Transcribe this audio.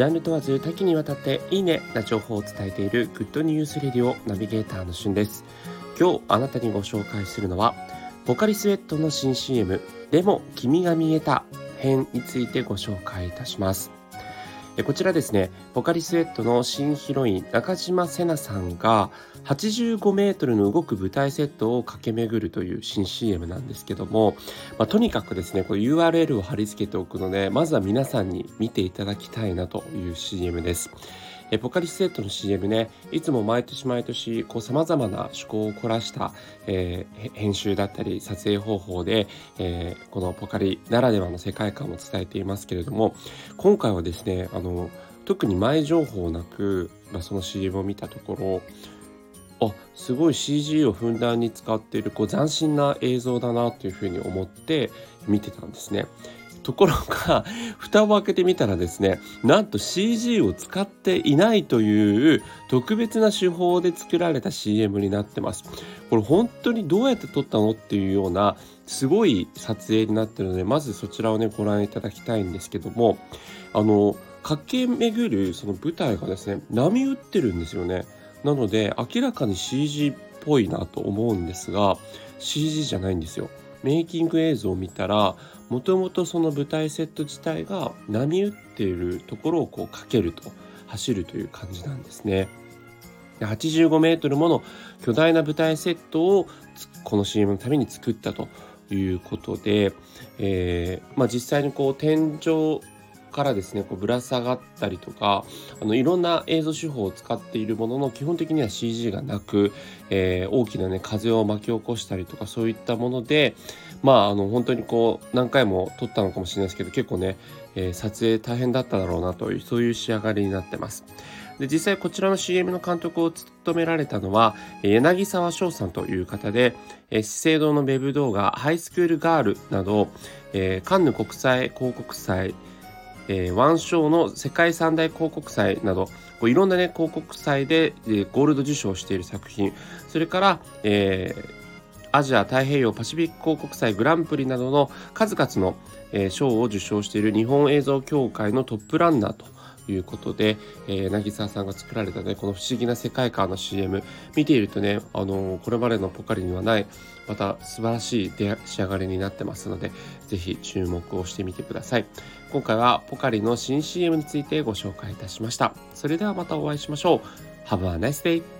ジャンル問わず多岐にわたっていいねな情報を伝えているグッドニュースレディオナビゲーターのしゅんです。今日あなたにご紹介するのはポカリスエットの新 CM でも君が見えた編についてご紹介いたします。こちらですね、ポカリスエットの新ヒロイン、中島瀬奈さんが85メートルの動く舞台セットを駆け巡るという新 CM なんですけども、まあ、とにかくですね、これ URL を貼り付けておくので、まずは皆さんに見ていただきたいなという CM です。えポカリスセットの CM ね、いつも毎年毎年、こう様々な趣向を凝らした、えー、編集だったり撮影方法で、えー、このポカリならではの世界観を伝えていますけれども、今回はですね、あの、特に前情報なく、まあ、その CM を見たところ、あすごい CG をふんだんに使っているこう斬新な映像だなというふうに思って見てたんですね。ところが、蓋を開けてみたらですね、なんと CG を使っていないという特別な手法で作られた CM になってます。これ本当にどうやって撮ったのっていうようなすごい撮影になってるので、まずそちらをね、ご覧いただきたいんですけども、あの、駆け巡るその舞台がですね、波打ってるんですよね。なので、明らかに CG っぽいなと思うんですが、CG じゃないんですよ。メイキング映像を見たらもともとその舞台セット自体が波打っているところをこうかけると走るという感じなんですね。85メートルもの巨大な舞台セットをこの CM のために作ったということで、えーまあ、実際にこう天井からですねこうぶら下がったりとかあのいろんな映像手法を使っているものの基本的には CG がなく、えー、大きなね風を巻き起こしたりとかそういったものでまああの本当にこう何回も撮ったのかもしれないですけど結構ね、えー、撮影大変だっただろうなというそういう仕上がりになってます。で実際こちらの CM の監督を務められたのは柳沢翔さんという方で資生堂のウェブ動画「ハイスクールガール」など、えー、カンヌ国際広告祭えー、ワン賞の世界三大広告祭などこういろんな、ね、広告祭で、えー、ゴールド受賞している作品。それから、えー、アジア太平洋パシフィック広告祭グランプリなどの数々の、えー、賞を受賞している日本映像協会のトップランナーということで、えー、渚さんが作られたねこの不思議な世界観の CM 見ているとね、あのー、これまでのポカリにはないまた素晴らしい仕上がりになってますので是非注目をしてみてください。今回はポカリの新 CM についてご紹介いたしました。それではまたお会いしましょう。Have a nice day!